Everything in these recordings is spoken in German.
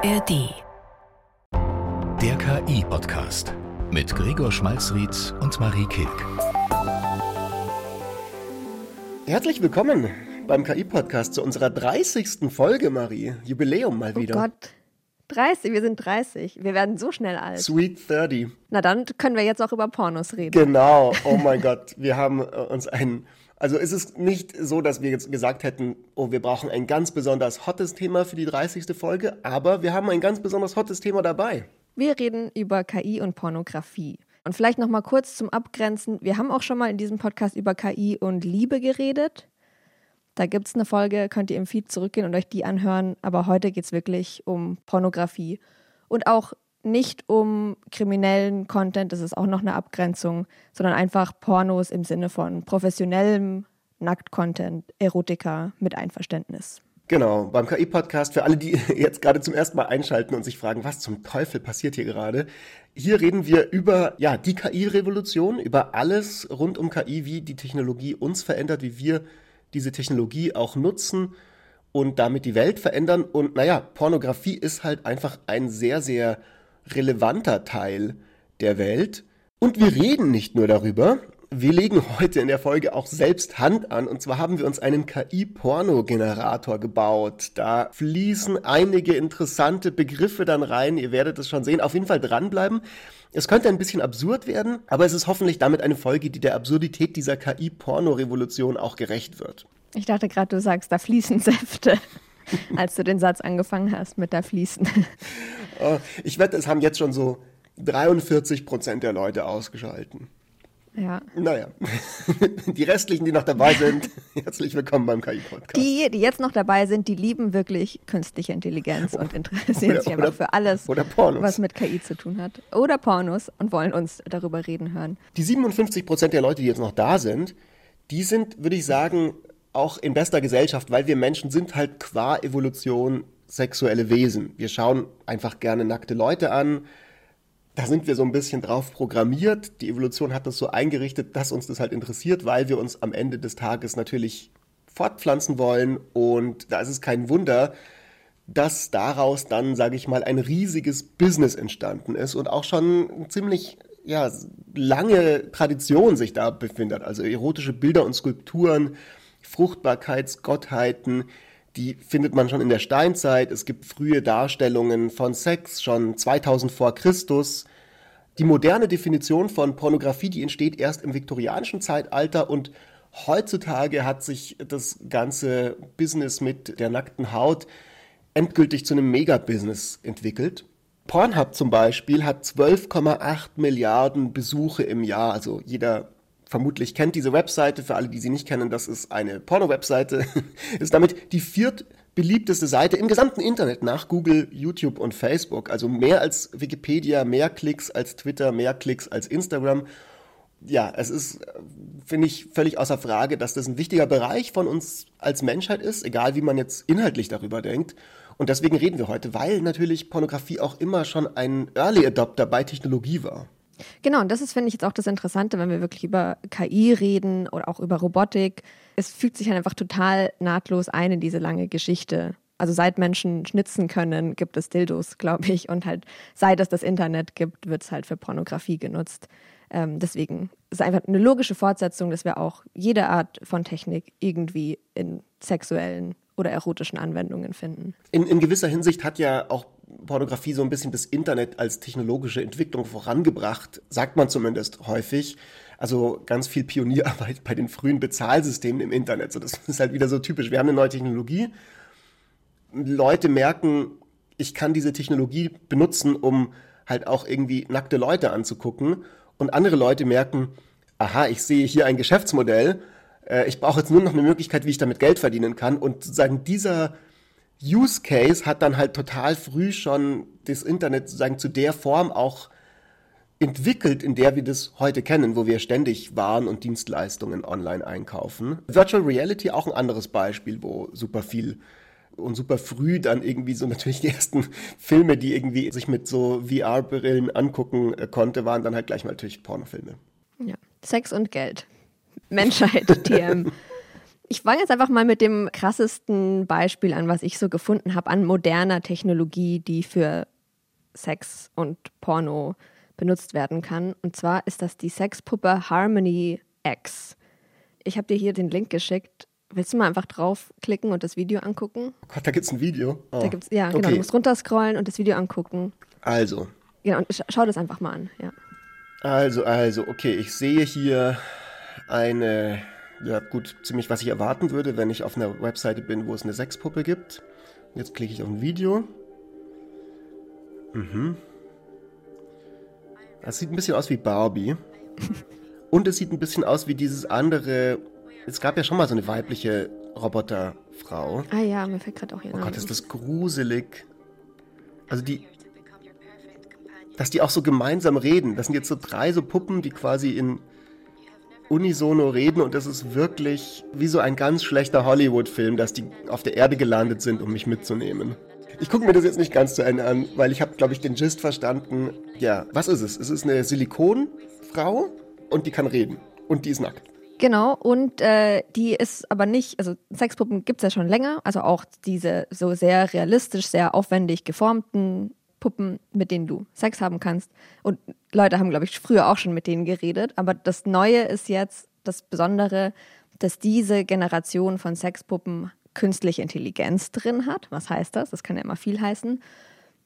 ARD. Der KI-Podcast mit Gregor Schmalzried und Marie Kilk. Herzlich willkommen beim KI-Podcast zu unserer 30. Folge, Marie. Jubiläum mal wieder. Oh Gott. 30, wir sind 30. Wir werden so schnell alt. Sweet 30. Na dann können wir jetzt auch über Pornos reden. Genau, oh mein Gott. Wir haben äh, uns einen also ist es nicht so, dass wir jetzt gesagt hätten, oh, wir brauchen ein ganz besonders hottes Thema für die 30. Folge, aber wir haben ein ganz besonders hottes Thema dabei. Wir reden über KI und Pornografie. Und vielleicht noch mal kurz zum Abgrenzen. Wir haben auch schon mal in diesem Podcast über KI und Liebe geredet. Da gibt es eine Folge, könnt ihr im Feed zurückgehen und euch die anhören. Aber heute geht es wirklich um Pornografie. Und auch nicht um kriminellen Content, das ist auch noch eine Abgrenzung, sondern einfach Pornos im Sinne von professionellem Nackt-Content, Erotika mit Einverständnis. Genau, beim KI-Podcast, für alle, die jetzt gerade zum ersten Mal einschalten und sich fragen, was zum Teufel passiert hier gerade. Hier reden wir über ja, die KI-Revolution, über alles rund um KI, wie die Technologie uns verändert, wie wir diese Technologie auch nutzen und damit die Welt verändern. Und naja, Pornografie ist halt einfach ein sehr, sehr relevanter Teil der Welt. Und wir reden nicht nur darüber, wir legen heute in der Folge auch selbst Hand an. Und zwar haben wir uns einen KI-Porno-Generator gebaut. Da fließen einige interessante Begriffe dann rein. Ihr werdet es schon sehen. Auf jeden Fall dranbleiben. Es könnte ein bisschen absurd werden, aber es ist hoffentlich damit eine Folge, die der Absurdität dieser KI-Porno-Revolution auch gerecht wird. Ich dachte gerade, du sagst, da fließen Säfte als du den Satz angefangen hast mit der Fließen. Oh, ich wette, es haben jetzt schon so 43 Prozent der Leute ausgeschalten. Ja. Naja, die restlichen, die noch dabei sind, herzlich willkommen beim KI-Podcast. Die, die jetzt noch dabei sind, die lieben wirklich künstliche Intelligenz und interessieren oder, sich einfach für alles, was mit KI zu tun hat. Oder Pornos und wollen uns darüber reden hören. Die 57 Prozent der Leute, die jetzt noch da sind, die sind, würde ich sagen, auch in bester Gesellschaft, weil wir Menschen sind halt qua Evolution sexuelle Wesen. Wir schauen einfach gerne nackte Leute an. Da sind wir so ein bisschen drauf programmiert. Die Evolution hat das so eingerichtet, dass uns das halt interessiert, weil wir uns am Ende des Tages natürlich fortpflanzen wollen. Und da ist es kein Wunder, dass daraus dann, sage ich mal, ein riesiges Business entstanden ist und auch schon ziemlich ja, lange Tradition sich da befindet. Also erotische Bilder und Skulpturen Fruchtbarkeitsgottheiten, die findet man schon in der Steinzeit. Es gibt frühe Darstellungen von Sex schon 2000 vor Christus. Die moderne Definition von Pornografie, die entsteht erst im viktorianischen Zeitalter und heutzutage hat sich das ganze Business mit der nackten Haut endgültig zu einem Megabusiness entwickelt. Pornhub zum Beispiel hat 12,8 Milliarden Besuche im Jahr, also jeder vermutlich kennt diese Webseite. Für alle, die sie nicht kennen, das ist eine Porno-Webseite. ist damit die viertbeliebteste Seite im gesamten Internet nach Google, YouTube und Facebook. Also mehr als Wikipedia, mehr Klicks als Twitter, mehr Klicks als Instagram. Ja, es ist, finde ich, völlig außer Frage, dass das ein wichtiger Bereich von uns als Menschheit ist, egal wie man jetzt inhaltlich darüber denkt. Und deswegen reden wir heute, weil natürlich Pornografie auch immer schon ein Early Adopter bei Technologie war. Genau, und das ist, finde ich, jetzt auch das Interessante, wenn wir wirklich über KI reden oder auch über Robotik. Es fügt sich halt einfach total nahtlos ein in diese lange Geschichte. Also seit Menschen schnitzen können, gibt es Dildos, glaube ich. Und halt seit es das Internet gibt, wird es halt für Pornografie genutzt. Ähm, deswegen ist es einfach eine logische Fortsetzung, dass wir auch jede Art von Technik irgendwie in sexuellen oder erotischen Anwendungen finden. In, in gewisser Hinsicht hat ja auch Pornografie so ein bisschen das Internet als technologische Entwicklung vorangebracht, sagt man zumindest häufig. Also ganz viel Pionierarbeit bei den frühen Bezahlsystemen im Internet. So, das ist halt wieder so typisch. Wir haben eine neue Technologie. Leute merken, ich kann diese Technologie benutzen, um halt auch irgendwie nackte Leute anzugucken. Und andere Leute merken, aha, ich sehe hier ein Geschäftsmodell. Äh, ich brauche jetzt nur noch eine Möglichkeit, wie ich damit Geld verdienen kann. Und sozusagen dieser Use Case hat dann halt total früh schon das Internet sozusagen zu der Form auch entwickelt, in der wir das heute kennen, wo wir ständig Waren und Dienstleistungen online einkaufen. Virtual Reality auch ein anderes Beispiel, wo super viel und super früh dann irgendwie so natürlich die ersten Filme, die irgendwie sich mit so VR-Brillen angucken äh, konnte, waren dann halt gleich mal natürlich Pornofilme. Ja, Sex und Geld. Menschheit, TM. Ich fange jetzt einfach mal mit dem krassesten Beispiel an, was ich so gefunden habe an moderner Technologie, die für Sex und Porno benutzt werden kann. Und zwar ist das die Sexpuppe Harmony X. Ich habe dir hier den Link geschickt. Willst du mal einfach draufklicken und das Video angucken? Oh Gott, da gibt es ein Video. Oh. Da gibt's, ja, genau. Okay. Du musst runterscrollen und das Video angucken. Also, Genau, und sch schau das einfach mal an. Ja. also, also, okay, ich sehe hier eine, ja gut, ziemlich was ich erwarten würde, wenn ich auf einer Webseite bin, wo es eine Sexpuppe gibt. Jetzt klicke ich auf ein Video. Mhm. Das sieht ein bisschen aus wie Barbie. Und es sieht ein bisschen aus wie dieses andere. Es gab ja schon mal so eine weibliche Roboterfrau. Ah ja, mir fällt gerade auch ihr Oh Name. Gott, ist das gruselig. Also die. Dass die auch so gemeinsam reden. Das sind jetzt so drei so Puppen, die quasi in unisono reden und das ist wirklich wie so ein ganz schlechter Hollywood-Film, dass die auf der Erde gelandet sind, um mich mitzunehmen. Ich gucke mir das jetzt nicht ganz zu Ende an, weil ich habe, glaube ich, den Gist verstanden. Ja, was ist es? Es ist eine Silikonfrau und die kann reden. Und die ist nackt. Genau, und äh, die ist aber nicht, also Sexpuppen gibt es ja schon länger, also auch diese so sehr realistisch, sehr aufwendig geformten Puppen, mit denen du Sex haben kannst. Und Leute haben, glaube ich, früher auch schon mit denen geredet, aber das Neue ist jetzt das Besondere, dass diese Generation von Sexpuppen künstliche Intelligenz drin hat. Was heißt das? Das kann ja immer viel heißen.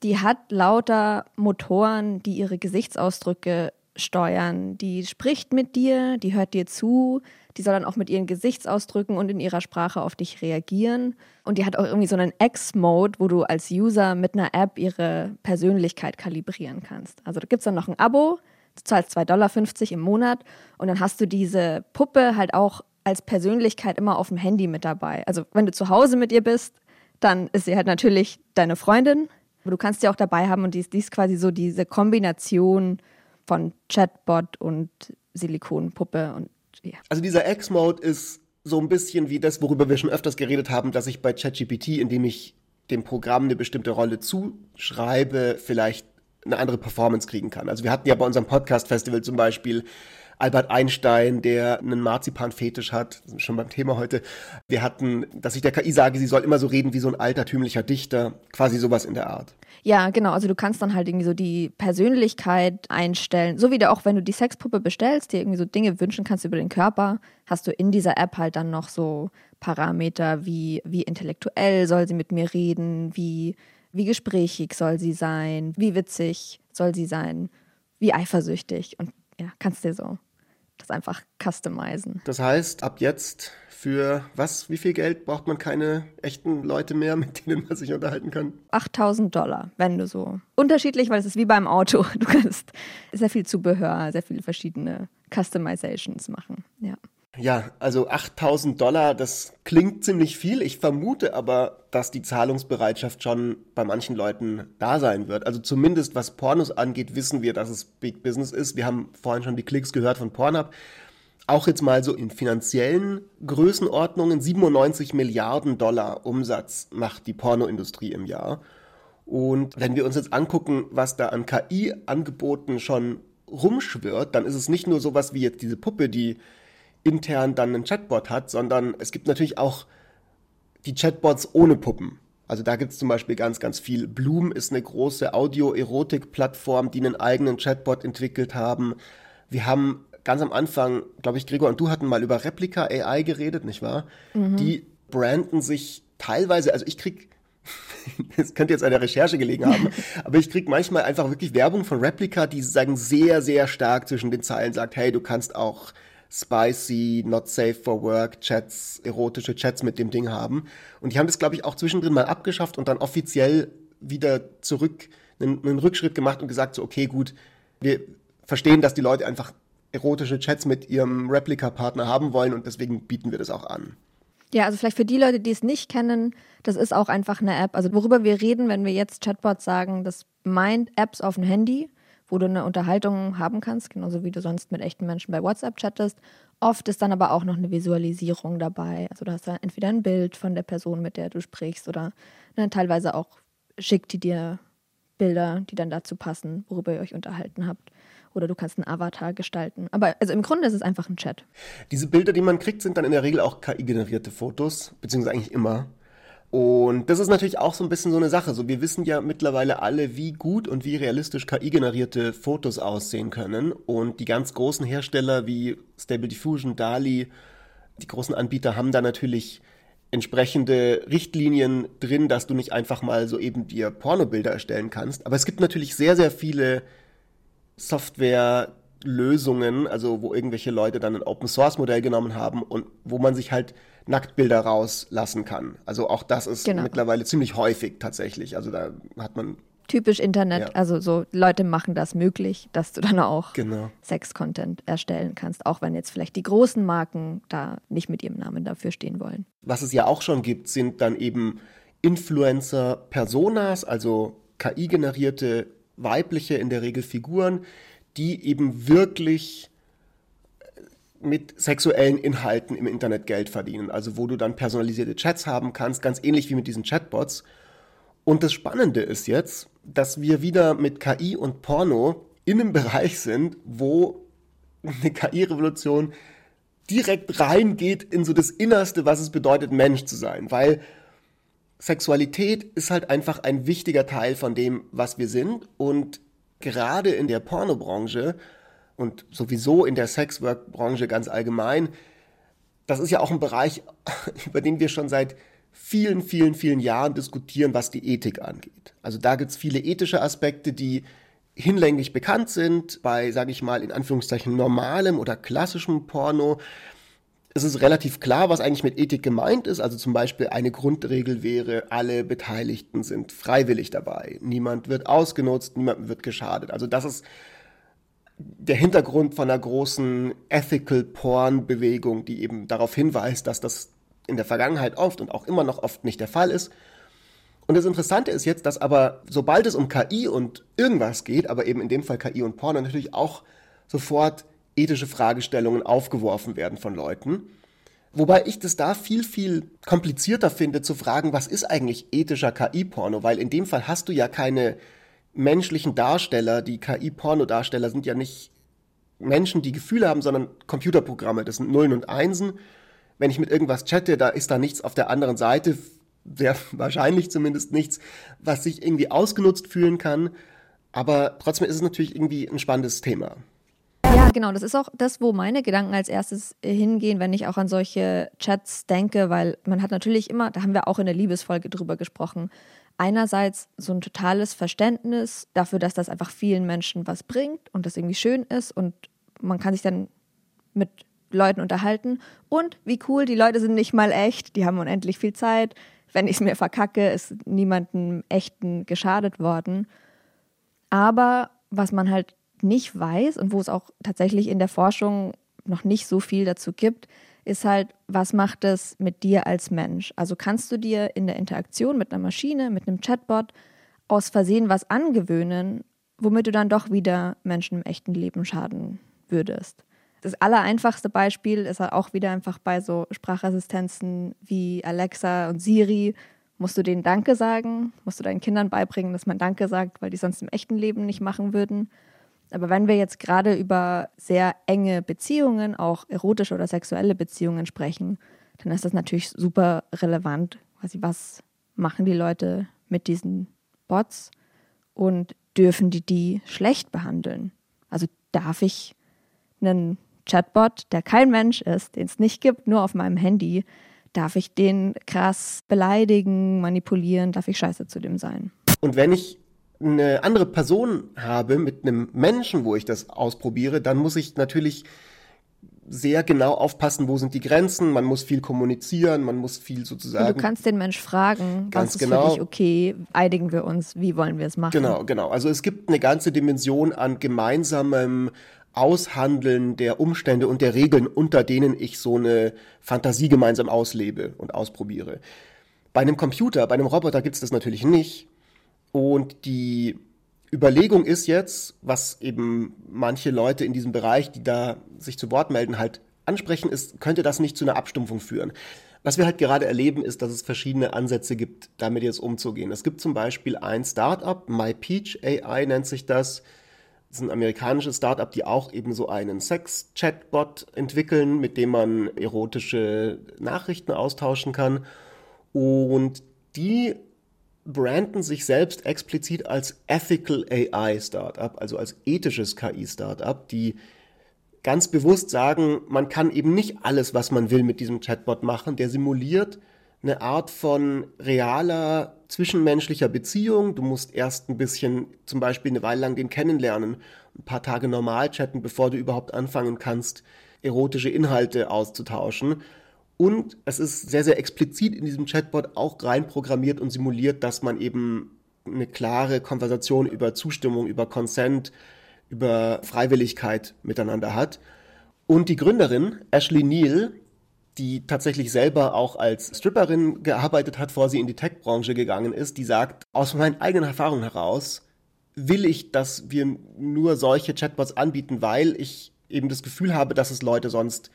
Die hat lauter Motoren, die ihre Gesichtsausdrücke steuern. Die spricht mit dir, die hört dir zu, die soll dann auch mit ihren Gesichtsausdrücken und in ihrer Sprache auf dich reagieren. Und die hat auch irgendwie so einen X-Mode, wo du als User mit einer App ihre Persönlichkeit kalibrieren kannst. Also da gibt es dann noch ein Abo, du zahlst 2,50 Dollar im Monat und dann hast du diese Puppe halt auch als Persönlichkeit immer auf dem Handy mit dabei. Also wenn du zu Hause mit ihr bist, dann ist sie halt natürlich deine Freundin. Aber du kannst sie auch dabei haben und die ist, die ist quasi so diese Kombination von Chatbot und Silikonpuppe und ja. Also dieser X-Mode ist so ein bisschen wie das, worüber wir schon öfters geredet haben, dass ich bei ChatGPT, indem ich dem Programm eine bestimmte Rolle zuschreibe, vielleicht eine andere Performance kriegen kann. Also wir hatten ja bei unserem Podcast-Festival zum Beispiel Albert Einstein, der einen Marzipan-Fetisch hat, schon beim Thema heute. Wir hatten, dass ich der KI sage, sie soll immer so reden wie so ein altertümlicher Dichter, quasi sowas in der Art. Ja, genau. Also du kannst dann halt irgendwie so die Persönlichkeit einstellen. So wie du auch, wenn du die Sexpuppe bestellst, dir irgendwie so Dinge wünschen kannst über den Körper, hast du in dieser App halt dann noch so Parameter wie, wie intellektuell soll sie mit mir reden, wie, wie gesprächig soll sie sein, wie witzig soll sie sein, wie eifersüchtig. Und ja, kannst dir so das einfach customizen. Das heißt, ab jetzt für was, wie viel Geld braucht man keine echten Leute mehr, mit denen man sich unterhalten kann? 8000 Dollar, wenn du so. Unterschiedlich, weil es ist wie beim Auto. Du kannst sehr viel Zubehör, sehr viele verschiedene Customizations machen. Ja. Ja, also 8000 Dollar, das klingt ziemlich viel. Ich vermute aber, dass die Zahlungsbereitschaft schon bei manchen Leuten da sein wird. Also zumindest was Pornos angeht, wissen wir, dass es Big Business ist. Wir haben vorhin schon die Klicks gehört von Pornhub. Auch jetzt mal so in finanziellen Größenordnungen 97 Milliarden Dollar Umsatz macht die Pornoindustrie im Jahr. Und wenn wir uns jetzt angucken, was da an KI-Angeboten schon rumschwirrt, dann ist es nicht nur sowas wie jetzt diese Puppe, die intern dann einen Chatbot hat, sondern es gibt natürlich auch die Chatbots ohne Puppen. Also da gibt es zum Beispiel ganz, ganz viel. Bloom ist eine große Audio-Erotik-Plattform, die einen eigenen Chatbot entwickelt haben. Wir haben ganz am Anfang, glaube ich, Gregor und du hatten mal über Replika AI geredet, nicht wahr? Die branden sich teilweise, also ich krieg es könnte jetzt an der Recherche gelegen haben, aber ich krieg manchmal einfach wirklich Werbung von Replika, die sagen sehr, sehr stark zwischen den Zeilen sagt, hey, du kannst auch spicy, not safe for work Chats, erotische Chats mit dem Ding haben. Und die haben das, glaube ich, auch zwischendrin mal abgeschafft und dann offiziell wieder zurück einen, einen Rückschritt gemacht und gesagt, so, okay, gut, wir verstehen, dass die Leute einfach erotische Chats mit ihrem Replika-Partner haben wollen und deswegen bieten wir das auch an. Ja, also vielleicht für die Leute, die es nicht kennen, das ist auch einfach eine App. Also worüber wir reden, wenn wir jetzt Chatbots sagen, das meint Apps auf dem Handy, wo du eine Unterhaltung haben kannst, genauso wie du sonst mit echten Menschen bei WhatsApp chattest. Oft ist dann aber auch noch eine Visualisierung dabei. Also du hast dann entweder ein Bild von der Person, mit der du sprichst, oder ne, teilweise auch schickt die dir Bilder, die dann dazu passen, worüber ihr euch unterhalten habt. oder du kannst einen Avatar gestalten. Aber also im Grunde ist es einfach ein Chat. Diese Bilder, die man kriegt, sind dann in der Regel auch KI-generierte Fotos, beziehungsweise eigentlich immer. Und das ist natürlich auch so ein bisschen so eine Sache. So, wir wissen ja mittlerweile alle, wie gut und wie realistisch KI-generierte Fotos aussehen können. Und die ganz großen Hersteller wie Stable Diffusion, DALI, die großen Anbieter haben da natürlich entsprechende Richtlinien drin, dass du nicht einfach mal so eben dir Pornobilder erstellen kannst. Aber es gibt natürlich sehr, sehr viele Softwarelösungen, also wo irgendwelche Leute dann ein Open Source Modell genommen haben und wo man sich halt Nacktbilder rauslassen kann. Also auch das ist genau. mittlerweile ziemlich häufig tatsächlich. Also da hat man typisch Internet, ja. also so Leute machen das möglich, dass du dann auch genau. Sex-Content erstellen kannst, auch wenn jetzt vielleicht die großen Marken da nicht mit ihrem Namen dafür stehen wollen. Was es ja auch schon gibt, sind dann eben Influencer-Personas, also KI-generierte weibliche in der Regel Figuren, die eben wirklich mit sexuellen Inhalten im Internet Geld verdienen. Also wo du dann personalisierte Chats haben kannst, ganz ähnlich wie mit diesen Chatbots. Und das Spannende ist jetzt, dass wir wieder mit KI und Porno in einem Bereich sind, wo eine KI-Revolution direkt reingeht in so das Innerste, was es bedeutet, Mensch zu sein. Weil Sexualität ist halt einfach ein wichtiger Teil von dem, was wir sind. Und gerade in der Pornobranche und sowieso in der Sexwork-Branche ganz allgemein, das ist ja auch ein Bereich, über den wir schon seit vielen, vielen, vielen Jahren diskutieren, was die Ethik angeht. Also da gibt es viele ethische Aspekte, die hinlänglich bekannt sind, bei, sage ich mal, in Anführungszeichen normalem oder klassischem Porno. Es ist relativ klar, was eigentlich mit Ethik gemeint ist. Also zum Beispiel eine Grundregel wäre, alle Beteiligten sind freiwillig dabei. Niemand wird ausgenutzt, niemand wird geschadet. Also das ist der Hintergrund von einer großen Ethical Porn Bewegung, die eben darauf hinweist, dass das in der Vergangenheit oft und auch immer noch oft nicht der Fall ist. Und das Interessante ist jetzt, dass aber sobald es um KI und irgendwas geht, aber eben in dem Fall KI und Porn, natürlich auch sofort ethische Fragestellungen aufgeworfen werden von Leuten. Wobei ich das da viel, viel komplizierter finde zu fragen, was ist eigentlich ethischer KI-Porno? Weil in dem Fall hast du ja keine menschlichen Darsteller, die KI-Pornodarsteller sind ja nicht Menschen, die Gefühle haben, sondern Computerprogramme. Das sind Nullen und Einsen. Wenn ich mit irgendwas chatte, da ist da nichts auf der anderen Seite, sehr wahrscheinlich zumindest nichts, was sich irgendwie ausgenutzt fühlen kann. Aber trotzdem ist es natürlich irgendwie ein spannendes Thema. Ja, genau. Das ist auch das, wo meine Gedanken als erstes hingehen, wenn ich auch an solche Chats denke, weil man hat natürlich immer, da haben wir auch in der Liebesfolge drüber gesprochen, einerseits so ein totales Verständnis dafür, dass das einfach vielen Menschen was bringt und das irgendwie schön ist und man kann sich dann mit Leuten unterhalten und wie cool, die Leute sind nicht mal echt, die haben unendlich viel Zeit. Wenn ich es mir verkacke, ist niemandem echten geschadet worden. Aber was man halt nicht weiß und wo es auch tatsächlich in der Forschung noch nicht so viel dazu gibt, ist halt, was macht es mit dir als Mensch? Also kannst du dir in der Interaktion mit einer Maschine, mit einem Chatbot aus Versehen was angewöhnen, womit du dann doch wieder Menschen im echten Leben schaden würdest? Das allereinfachste Beispiel ist halt auch wieder einfach bei so Sprachassistenzen wie Alexa und Siri. Musst du denen Danke sagen? Musst du deinen Kindern beibringen, dass man Danke sagt, weil die sonst im echten Leben nicht machen würden? Aber wenn wir jetzt gerade über sehr enge Beziehungen, auch erotische oder sexuelle Beziehungen sprechen, dann ist das natürlich super relevant. Quasi, was machen die Leute mit diesen Bots und dürfen die die schlecht behandeln? Also darf ich einen Chatbot, der kein Mensch ist, den es nicht gibt, nur auf meinem Handy, darf ich den krass beleidigen, manipulieren, darf ich scheiße zu dem sein? Und wenn ich eine andere Person habe mit einem Menschen, wo ich das ausprobiere, dann muss ich natürlich sehr genau aufpassen, wo sind die Grenzen, man muss viel kommunizieren, man muss viel sozusagen. Und du kannst den Mensch fragen, was ist genau, für dich okay, einigen wir uns, wie wollen wir es machen? Genau, genau. Also es gibt eine ganze Dimension an gemeinsamem Aushandeln der Umstände und der Regeln, unter denen ich so eine Fantasie gemeinsam auslebe und ausprobiere. Bei einem Computer, bei einem Roboter gibt es das natürlich nicht. Und die Überlegung ist jetzt, was eben manche Leute in diesem Bereich, die da sich zu Wort melden, halt ansprechen, ist, könnte das nicht zu einer Abstumpfung führen? Was wir halt gerade erleben, ist, dass es verschiedene Ansätze gibt, damit jetzt umzugehen. Es gibt zum Beispiel ein Startup, MyPeach AI nennt sich das, Das ist ein amerikanisches Startup, die auch eben so einen Sex-Chatbot entwickeln, mit dem man erotische Nachrichten austauschen kann. Und die branden sich selbst explizit als Ethical AI Startup, also als ethisches KI Startup, die ganz bewusst sagen, man kann eben nicht alles, was man will mit diesem Chatbot machen. Der simuliert eine Art von realer zwischenmenschlicher Beziehung. Du musst erst ein bisschen, zum Beispiel eine Weile lang den kennenlernen, ein paar Tage normal chatten, bevor du überhaupt anfangen kannst, erotische Inhalte auszutauschen. Und es ist sehr, sehr explizit in diesem Chatbot auch reinprogrammiert und simuliert, dass man eben eine klare Konversation über Zustimmung, über Consent, über Freiwilligkeit miteinander hat. Und die Gründerin, Ashley Neal, die tatsächlich selber auch als Stripperin gearbeitet hat, bevor sie in die Tech-Branche gegangen ist, die sagt, aus meinen eigenen Erfahrungen heraus will ich, dass wir nur solche Chatbots anbieten, weil ich eben das Gefühl habe, dass es Leute sonst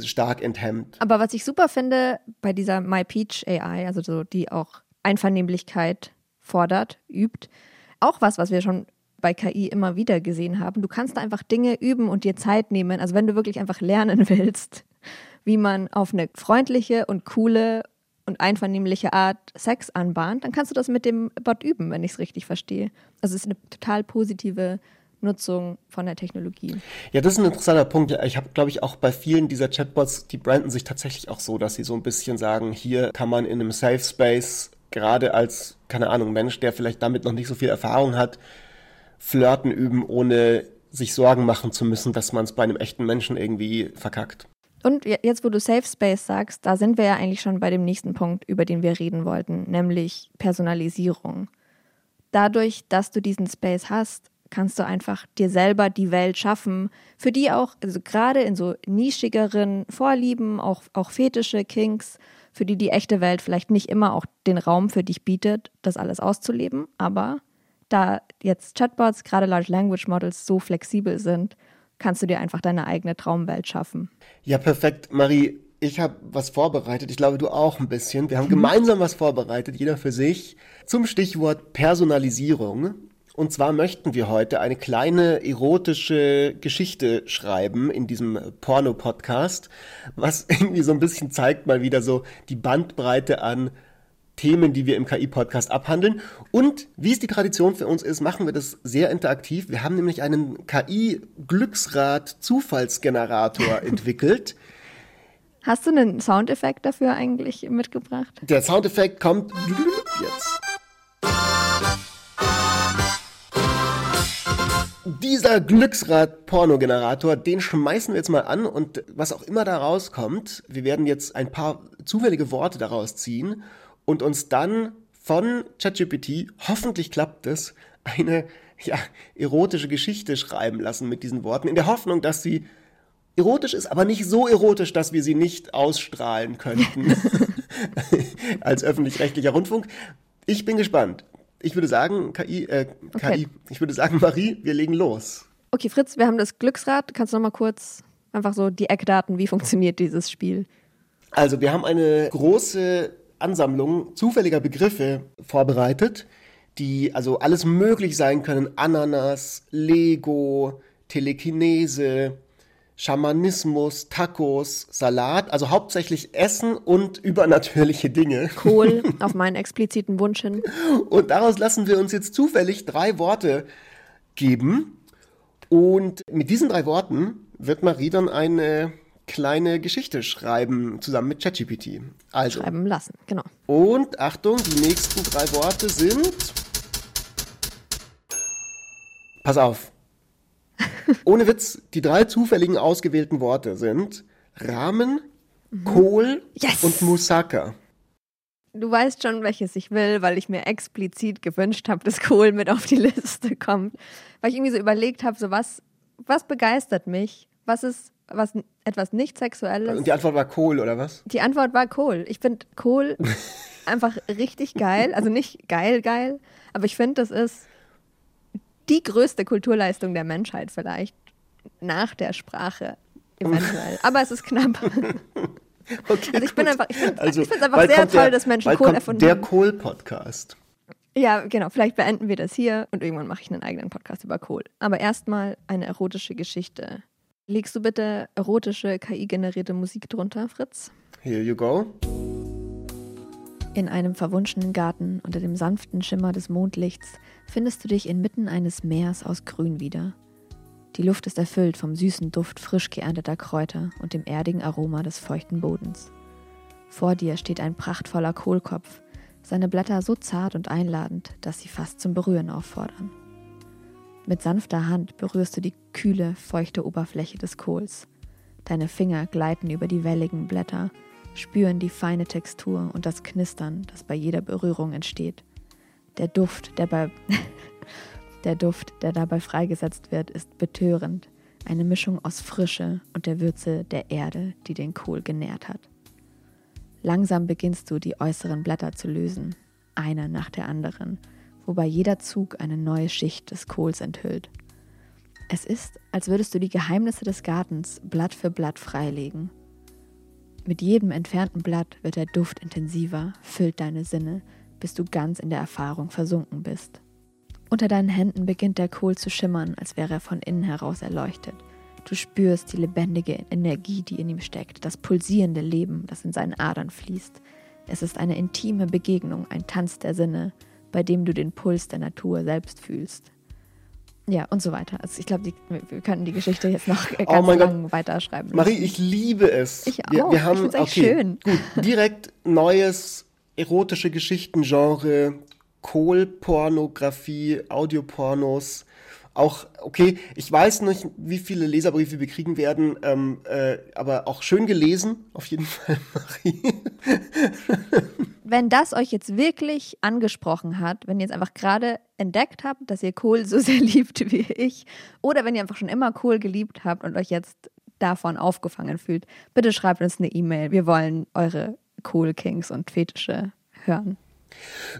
stark enthemmt. Aber was ich super finde bei dieser MyPeach AI, also so, die auch Einvernehmlichkeit fordert, übt, auch was, was wir schon bei KI immer wieder gesehen haben. Du kannst da einfach Dinge üben und dir Zeit nehmen. Also wenn du wirklich einfach lernen willst, wie man auf eine freundliche und coole und einvernehmliche Art Sex anbahnt, dann kannst du das mit dem Bot üben, wenn ich es richtig verstehe. Also es ist eine total positive Nutzung von der Technologie. Ja, das ist ein interessanter Punkt. Ich habe, glaube ich, auch bei vielen dieser Chatbots, die branden sich tatsächlich auch so, dass sie so ein bisschen sagen, hier kann man in einem Safe Space, gerade als, keine Ahnung, Mensch, der vielleicht damit noch nicht so viel Erfahrung hat, Flirten üben, ohne sich Sorgen machen zu müssen, dass man es bei einem echten Menschen irgendwie verkackt. Und jetzt, wo du Safe Space sagst, da sind wir ja eigentlich schon bei dem nächsten Punkt, über den wir reden wollten, nämlich Personalisierung. Dadurch, dass du diesen Space hast, kannst du einfach dir selber die Welt schaffen, für die auch, also gerade in so nischigeren Vorlieben, auch, auch Fetische, Kinks, für die die echte Welt vielleicht nicht immer auch den Raum für dich bietet, das alles auszuleben. Aber da jetzt Chatbots, gerade Large Language Models, so flexibel sind, kannst du dir einfach deine eigene Traumwelt schaffen. Ja, perfekt. Marie, ich habe was vorbereitet. Ich glaube, du auch ein bisschen. Wir haben gemeinsam was vorbereitet, jeder für sich, zum Stichwort Personalisierung. Und zwar möchten wir heute eine kleine erotische Geschichte schreiben in diesem Porno-Podcast, was irgendwie so ein bisschen zeigt mal wieder so die Bandbreite an Themen, die wir im KI-Podcast abhandeln. Und wie es die Tradition für uns ist, machen wir das sehr interaktiv. Wir haben nämlich einen KI-Glücksrad-Zufallsgenerator entwickelt. Hast du einen Soundeffekt dafür eigentlich mitgebracht? Der Soundeffekt kommt jetzt. Dieser Glücksrad-Pornogenerator, den schmeißen wir jetzt mal an und was auch immer da rauskommt, wir werden jetzt ein paar zufällige Worte daraus ziehen und uns dann von ChatGPT, hoffentlich klappt es, eine ja, erotische Geschichte schreiben lassen mit diesen Worten, in der Hoffnung, dass sie erotisch ist, aber nicht so erotisch, dass wir sie nicht ausstrahlen könnten als öffentlich-rechtlicher Rundfunk. Ich bin gespannt. Ich würde sagen, KI, äh, okay. KI, ich würde sagen, Marie, wir legen los. Okay, Fritz, wir haben das Glücksrad. Kannst du noch mal kurz einfach so die Eckdaten, wie funktioniert dieses Spiel? Also, wir haben eine große Ansammlung zufälliger Begriffe vorbereitet, die also alles möglich sein können. Ananas, Lego, Telekinese, Schamanismus, Tacos, Salat, also hauptsächlich Essen und übernatürliche Dinge. Kohl, auf meinen expliziten Wunsch hin. Und daraus lassen wir uns jetzt zufällig drei Worte geben. Und mit diesen drei Worten wird Marie dann eine kleine Geschichte schreiben, zusammen mit ChatGPT. Also. Schreiben lassen, genau. Und Achtung, die nächsten drei Worte sind. Pass auf. Ohne Witz, die drei zufälligen ausgewählten Worte sind Ramen, mhm. Kohl yes. und Moussaka. Du weißt schon, welches ich will, weil ich mir explizit gewünscht habe, dass Kohl mit auf die Liste kommt. Weil ich irgendwie so überlegt habe, so was, was begeistert mich? Was ist was etwas nicht Sexuelles. Und die Antwort war Kohl, oder was? Die Antwort war Kohl. Ich finde Kohl einfach richtig geil. Also nicht geil, geil, aber ich finde, das ist die größte Kulturleistung der Menschheit vielleicht. Nach der Sprache eventuell. aber es ist knapp. Okay, also ich bin einfach, ich finde es also, einfach sehr toll, der, dass Menschen Kohl erfunden der haben. Der Kohl-Podcast. Ja, genau. Vielleicht beenden wir das hier und irgendwann mache ich einen eigenen Podcast über Kohl. Aber erstmal eine erotische Geschichte. Legst du bitte erotische KI-generierte Musik drunter, Fritz? Here you go. In einem verwunschenen Garten unter dem sanften Schimmer des Mondlichts findest du dich inmitten eines Meers aus Grün wieder. Die Luft ist erfüllt vom süßen Duft frisch geernteter Kräuter und dem erdigen Aroma des feuchten Bodens. Vor dir steht ein prachtvoller Kohlkopf, seine Blätter so zart und einladend, dass sie fast zum Berühren auffordern. Mit sanfter Hand berührst du die kühle, feuchte Oberfläche des Kohls. Deine Finger gleiten über die welligen Blätter spüren die feine Textur und das Knistern, das bei jeder Berührung entsteht. Der Duft, der bei der Duft, der dabei freigesetzt wird, ist betörend, eine Mischung aus Frische und der Würze der Erde, die den Kohl genährt hat. Langsam beginnst du, die äußeren Blätter zu lösen, eine nach der anderen, wobei jeder Zug eine neue Schicht des Kohls enthüllt. Es ist, als würdest du die Geheimnisse des Gartens Blatt für Blatt freilegen mit jedem entfernten Blatt wird der Duft intensiver, füllt deine Sinne, bis du ganz in der Erfahrung versunken bist. Unter deinen Händen beginnt der Kohl zu schimmern, als wäre er von innen heraus erleuchtet. Du spürst die lebendige Energie, die in ihm steckt, das pulsierende Leben, das in seinen Adern fließt. Es ist eine intime Begegnung, ein Tanz der Sinne, bei dem du den Puls der Natur selbst fühlst. Ja, und so weiter. Also ich glaube, wir können die Geschichte jetzt noch ganz oh lang Gott. weiterschreiben. Marie, ich liebe es. Ich auch. Wir, wir haben, ich okay, schön. Gut, direkt neues erotische Geschichtengenre, Kohlpornografie, Audiopornos auch, okay, ich weiß nicht, wie viele Leserbriefe wir kriegen werden, ähm, äh, aber auch schön gelesen, auf jeden Fall, Marie. Wenn das euch jetzt wirklich angesprochen hat, wenn ihr jetzt einfach gerade entdeckt habt, dass ihr Kohl so sehr liebt wie ich, oder wenn ihr einfach schon immer Kohl geliebt habt und euch jetzt davon aufgefangen fühlt, bitte schreibt uns eine E-Mail. Wir wollen eure Kohl Kings und Fetische hören.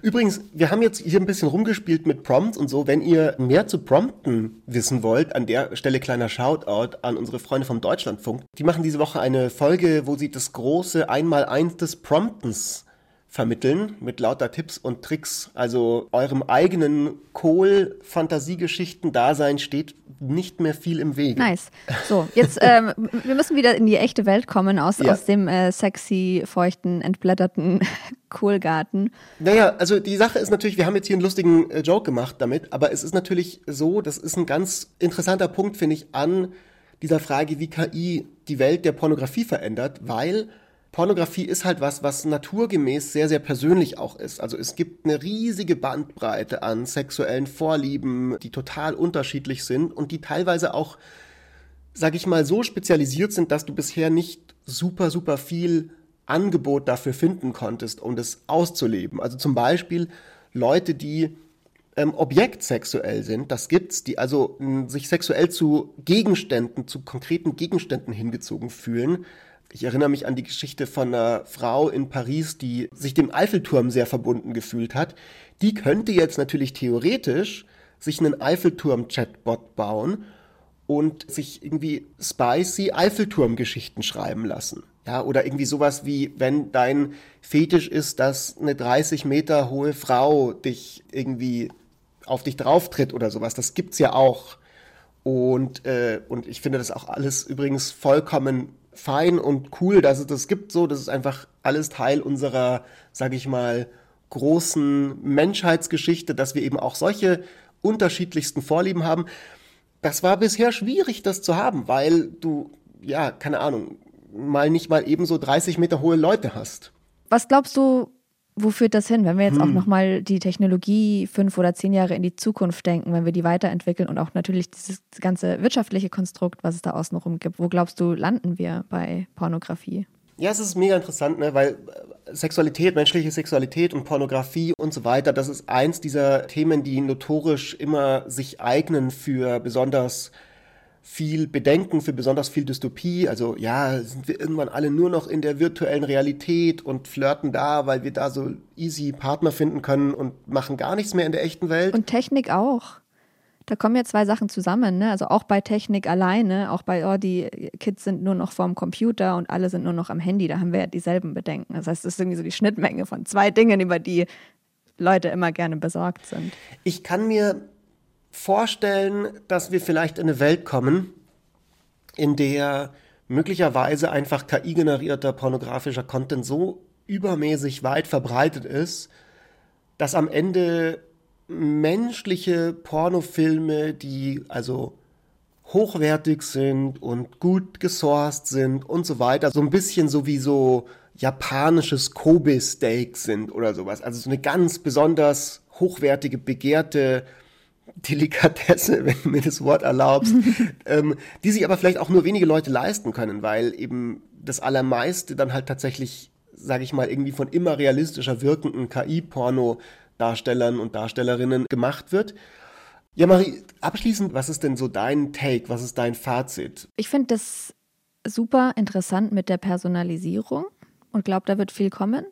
Übrigens, wir haben jetzt hier ein bisschen rumgespielt mit Prompts und so. Wenn ihr mehr zu Prompten wissen wollt, an der Stelle kleiner Shoutout an unsere Freunde vom Deutschlandfunk. Die machen diese Woche eine Folge, wo sie das große Einmaleins des Promptens vermitteln mit lauter Tipps und Tricks. Also eurem eigenen Kohl-Fantasiegeschichten-Dasein steht nicht mehr viel im Wege. Nice. So, jetzt, ähm, wir müssen wieder in die echte Welt kommen, aus, ja. aus dem äh, sexy, feuchten, entblätterten Kohlgarten. Naja, also die Sache ist natürlich, wir haben jetzt hier einen lustigen äh, Joke gemacht damit, aber es ist natürlich so, das ist ein ganz interessanter Punkt, finde ich, an dieser Frage, wie KI die Welt der Pornografie verändert, weil Pornografie ist halt was, was naturgemäß sehr, sehr persönlich auch ist. Also es gibt eine riesige Bandbreite an sexuellen Vorlieben, die total unterschiedlich sind und die teilweise auch, sag ich mal, so spezialisiert sind, dass du bisher nicht super, super viel Angebot dafür finden konntest, um das auszuleben. Also zum Beispiel Leute, die ähm, objektsexuell sind, das gibt's, die also m, sich sexuell zu Gegenständen, zu konkreten Gegenständen hingezogen fühlen, ich erinnere mich an die Geschichte von einer Frau in Paris, die sich dem Eiffelturm sehr verbunden gefühlt hat. Die könnte jetzt natürlich theoretisch sich einen Eiffelturm-Chatbot bauen und sich irgendwie spicy Eiffelturm-Geschichten schreiben lassen. Ja, oder irgendwie sowas wie, wenn dein Fetisch ist, dass eine 30 Meter hohe Frau dich irgendwie auf dich drauftritt oder sowas. Das gibt's ja auch. Und, äh, und ich finde das auch alles übrigens vollkommen fein und cool, dass es das gibt. So, das ist einfach alles Teil unserer, sag ich mal, großen Menschheitsgeschichte, dass wir eben auch solche unterschiedlichsten Vorlieben haben. Das war bisher schwierig, das zu haben, weil du, ja, keine Ahnung, mal nicht mal ebenso 30 Meter hohe Leute hast. Was glaubst du, wo führt das hin, wenn wir jetzt hm. auch nochmal die Technologie fünf oder zehn Jahre in die Zukunft denken, wenn wir die weiterentwickeln und auch natürlich dieses ganze wirtschaftliche Konstrukt, was es da außenrum gibt? Wo glaubst du, landen wir bei Pornografie? Ja, es ist mega interessant, ne? weil äh, Sexualität, menschliche Sexualität und Pornografie und so weiter, das ist eins dieser Themen, die notorisch immer sich eignen für besonders viel Bedenken, für besonders viel Dystopie. Also ja, sind wir irgendwann alle nur noch in der virtuellen Realität und flirten da, weil wir da so easy Partner finden können und machen gar nichts mehr in der echten Welt. Und Technik auch. Da kommen ja zwei Sachen zusammen, ne? Also auch bei Technik alleine, auch bei, oh, die Kids sind nur noch vorm Computer und alle sind nur noch am Handy, da haben wir ja dieselben Bedenken. Das heißt, es ist irgendwie so die Schnittmenge von zwei Dingen, über die Leute immer gerne besorgt sind. Ich kann mir vorstellen, dass wir vielleicht in eine Welt kommen, in der möglicherweise einfach KI-generierter pornografischer Content so übermäßig weit verbreitet ist, dass am Ende menschliche Pornofilme, die also hochwertig sind und gut gesourced sind und so weiter, so ein bisschen so wie so japanisches Kobe-Steak sind oder sowas. Also so eine ganz besonders hochwertige, begehrte Delikatesse, wenn du mir das Wort erlaubst, ähm, die sich aber vielleicht auch nur wenige Leute leisten können, weil eben das Allermeiste dann halt tatsächlich, sage ich mal, irgendwie von immer realistischer wirkenden KI-Porno-Darstellern und Darstellerinnen gemacht wird. Ja, Marie, abschließend, was ist denn so dein Take? Was ist dein Fazit? Ich finde das super interessant mit der Personalisierung und glaube, da wird viel kommen.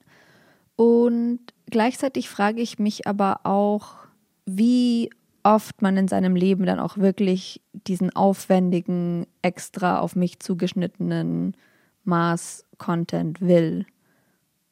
Und gleichzeitig frage ich mich aber auch, wie oft man in seinem Leben dann auch wirklich diesen aufwendigen, extra auf mich zugeschnittenen Maß-Content will.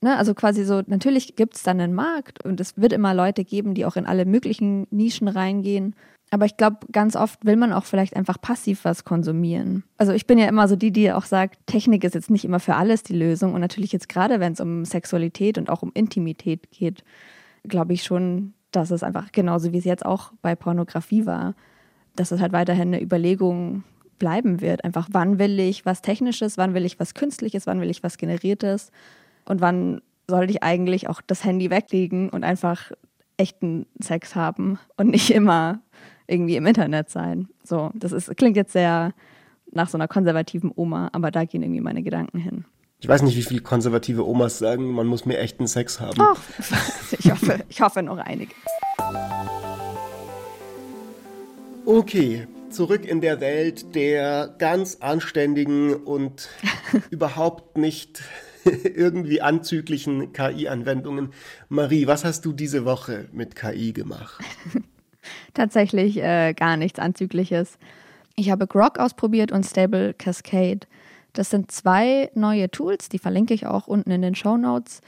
Ne? Also quasi so, natürlich gibt es dann einen Markt und es wird immer Leute geben, die auch in alle möglichen Nischen reingehen. Aber ich glaube, ganz oft will man auch vielleicht einfach passiv was konsumieren. Also ich bin ja immer so die, die auch sagt, Technik ist jetzt nicht immer für alles die Lösung. Und natürlich jetzt gerade, wenn es um Sexualität und auch um Intimität geht, glaube ich schon, dass es einfach genauso wie es jetzt auch bei Pornografie war, dass es halt weiterhin eine Überlegung bleiben wird. Einfach, wann will ich was Technisches, wann will ich was Künstliches, wann will ich was Generiertes und wann sollte ich eigentlich auch das Handy weglegen und einfach echten Sex haben und nicht immer irgendwie im Internet sein. So, das ist, klingt jetzt sehr nach so einer konservativen Oma, aber da gehen irgendwie meine Gedanken hin. Ich weiß nicht, wie viele konservative Omas sagen, man muss mehr echten Sex haben. Ach, ich hoffe, ich hoffe noch einige. Okay, zurück in der Welt der ganz anständigen und überhaupt nicht irgendwie anzüglichen KI-Anwendungen. Marie, was hast du diese Woche mit KI gemacht? Tatsächlich äh, gar nichts Anzügliches. Ich habe Grok ausprobiert und Stable Cascade. Das sind zwei neue Tools, die verlinke ich auch unten in den Show Notes,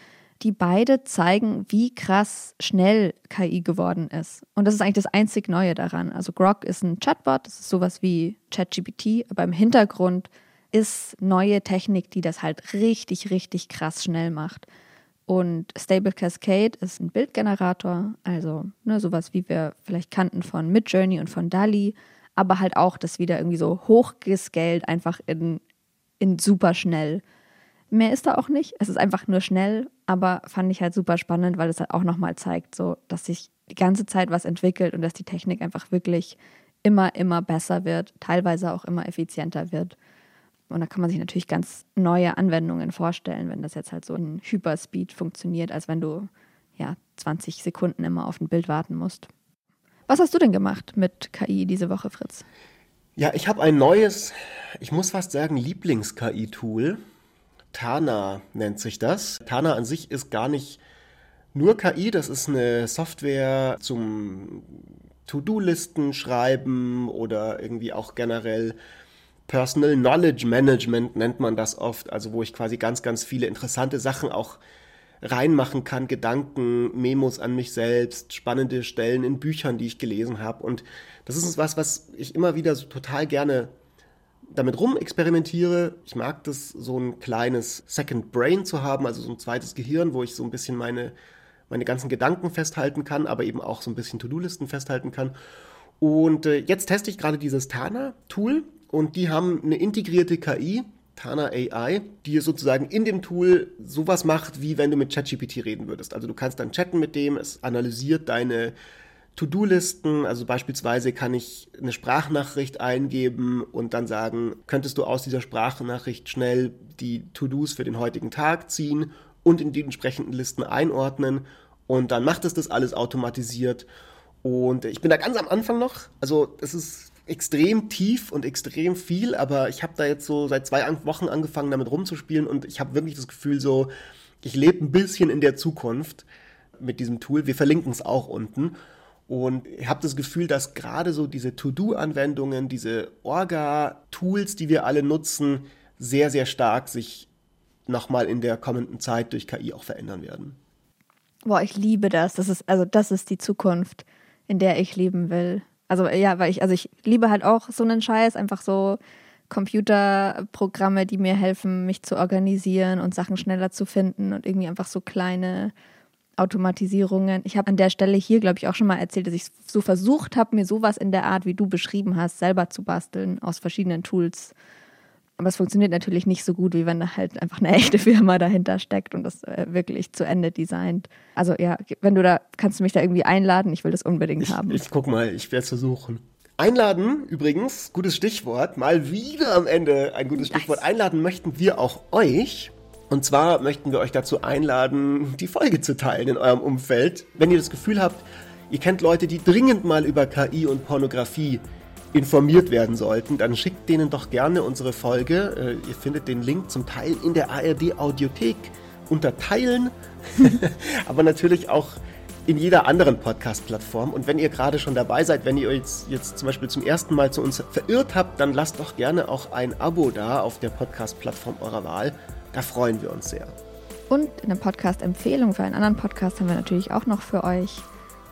die beide zeigen, wie krass schnell KI geworden ist. Und das ist eigentlich das einzig Neue daran. Also Grok ist ein Chatbot, das ist sowas wie ChatGPT, aber im Hintergrund ist neue Technik, die das halt richtig, richtig krass schnell macht. Und Stable Cascade ist ein Bildgenerator, also ne, sowas wie wir vielleicht kannten von Midjourney und von DALI, aber halt auch das wieder irgendwie so hochgescaled, einfach in in super schnell. Mehr ist da auch nicht. Es ist einfach nur schnell, aber fand ich halt super spannend, weil es halt auch nochmal zeigt, so, dass sich die ganze Zeit was entwickelt und dass die Technik einfach wirklich immer, immer besser wird, teilweise auch immer effizienter wird. Und da kann man sich natürlich ganz neue Anwendungen vorstellen, wenn das jetzt halt so in Hyperspeed funktioniert, als wenn du ja 20 Sekunden immer auf ein Bild warten musst. Was hast du denn gemacht mit KI diese Woche, Fritz? Ja, ich habe ein neues, ich muss fast sagen, Lieblings-KI-Tool. Tana nennt sich das. Tana an sich ist gar nicht nur KI, das ist eine Software zum To-Do-Listen schreiben oder irgendwie auch generell Personal Knowledge Management nennt man das oft, also wo ich quasi ganz, ganz viele interessante Sachen auch reinmachen kann, Gedanken, Memos an mich selbst, spannende Stellen in Büchern, die ich gelesen habe. Und das ist was, was ich immer wieder so total gerne damit rumexperimentiere. Ich mag das, so ein kleines Second Brain zu haben, also so ein zweites Gehirn, wo ich so ein bisschen meine, meine ganzen Gedanken festhalten kann, aber eben auch so ein bisschen To-Do-Listen festhalten kann. Und äh, jetzt teste ich gerade dieses Tana-Tool und die haben eine integrierte KI, Tana AI, die sozusagen in dem Tool sowas macht, wie wenn du mit ChatGPT reden würdest. Also du kannst dann chatten mit dem, es analysiert deine To-Do-Listen, also beispielsweise kann ich eine Sprachnachricht eingeben und dann sagen, könntest du aus dieser Sprachnachricht schnell die To-Dos für den heutigen Tag ziehen und in die entsprechenden Listen einordnen. Und dann macht es das alles automatisiert. Und ich bin da ganz am Anfang noch, also es ist extrem tief und extrem viel, aber ich habe da jetzt so seit zwei Wochen angefangen, damit rumzuspielen und ich habe wirklich das Gefühl, so, ich lebe ein bisschen in der Zukunft mit diesem Tool. Wir verlinken es auch unten. Und ich habe das Gefühl, dass gerade so diese To-Do-Anwendungen, diese Orga-Tools, die wir alle nutzen, sehr, sehr stark sich nochmal in der kommenden Zeit durch KI auch verändern werden. Boah, ich liebe das. Das ist, also das ist die Zukunft, in der ich leben will. Also ja, weil ich, also ich liebe halt auch so einen Scheiß, einfach so Computerprogramme, die mir helfen, mich zu organisieren und Sachen schneller zu finden und irgendwie einfach so kleine Automatisierungen. Ich habe an der Stelle hier, glaube ich, auch schon mal erzählt, dass ich so versucht habe, mir sowas in der Art, wie du beschrieben hast, selber zu basteln aus verschiedenen Tools. Aber es funktioniert natürlich nicht so gut, wie wenn da halt einfach eine echte Firma dahinter steckt und das äh, wirklich zu Ende designt. Also ja, wenn du da, kannst du mich da irgendwie einladen? Ich will das unbedingt ich, haben. Ich guck mal, ich werde es versuchen. Einladen, übrigens, gutes Stichwort, mal wieder am Ende ein gutes Stichwort. Nice. Einladen möchten wir auch euch. Und zwar möchten wir euch dazu einladen, die Folge zu teilen in eurem Umfeld. Wenn ihr das Gefühl habt, ihr kennt Leute, die dringend mal über KI und Pornografie informiert werden sollten, dann schickt denen doch gerne unsere Folge. Äh, ihr findet den Link zum Teil in der ARD Audiothek unter Teilen, aber natürlich auch in jeder anderen Podcast-Plattform. Und wenn ihr gerade schon dabei seid, wenn ihr euch jetzt, jetzt zum Beispiel zum ersten Mal zu uns verirrt habt, dann lasst doch gerne auch ein Abo da auf der Podcast-Plattform eurer Wahl. Da freuen wir uns sehr. Und eine Podcast-Empfehlung für einen anderen Podcast haben wir natürlich auch noch für euch.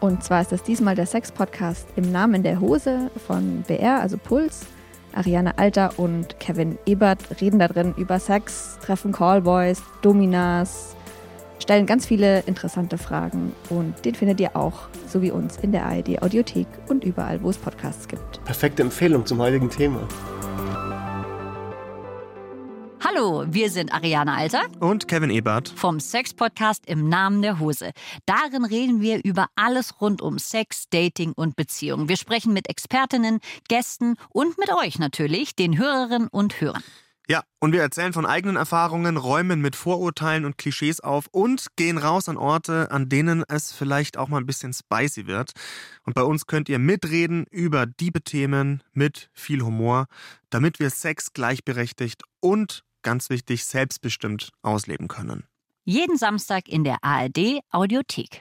Und zwar ist das diesmal der Sex-Podcast im Namen der Hose von BR, also Puls. Ariane Alter und Kevin Ebert reden da drin über Sex, treffen Callboys, Dominas, stellen ganz viele interessante Fragen und den findet ihr auch, so wie uns, in der ARD Audiothek und überall, wo es Podcasts gibt. Perfekte Empfehlung zum heutigen Thema. Hallo, wir sind Ariane Alter und Kevin Ebert vom Sex-Podcast im Namen der Hose. Darin reden wir über alles rund um Sex, Dating und Beziehung. Wir sprechen mit Expertinnen, Gästen und mit euch natürlich, den Hörerinnen und Hörern. Ja, und wir erzählen von eigenen Erfahrungen, räumen mit Vorurteilen und Klischees auf und gehen raus an Orte, an denen es vielleicht auch mal ein bisschen spicy wird. Und bei uns könnt ihr mitreden über diebe Themen mit viel Humor, damit wir Sex gleichberechtigt und ganz wichtig, selbstbestimmt ausleben können. Jeden Samstag in der ARD Audiothek.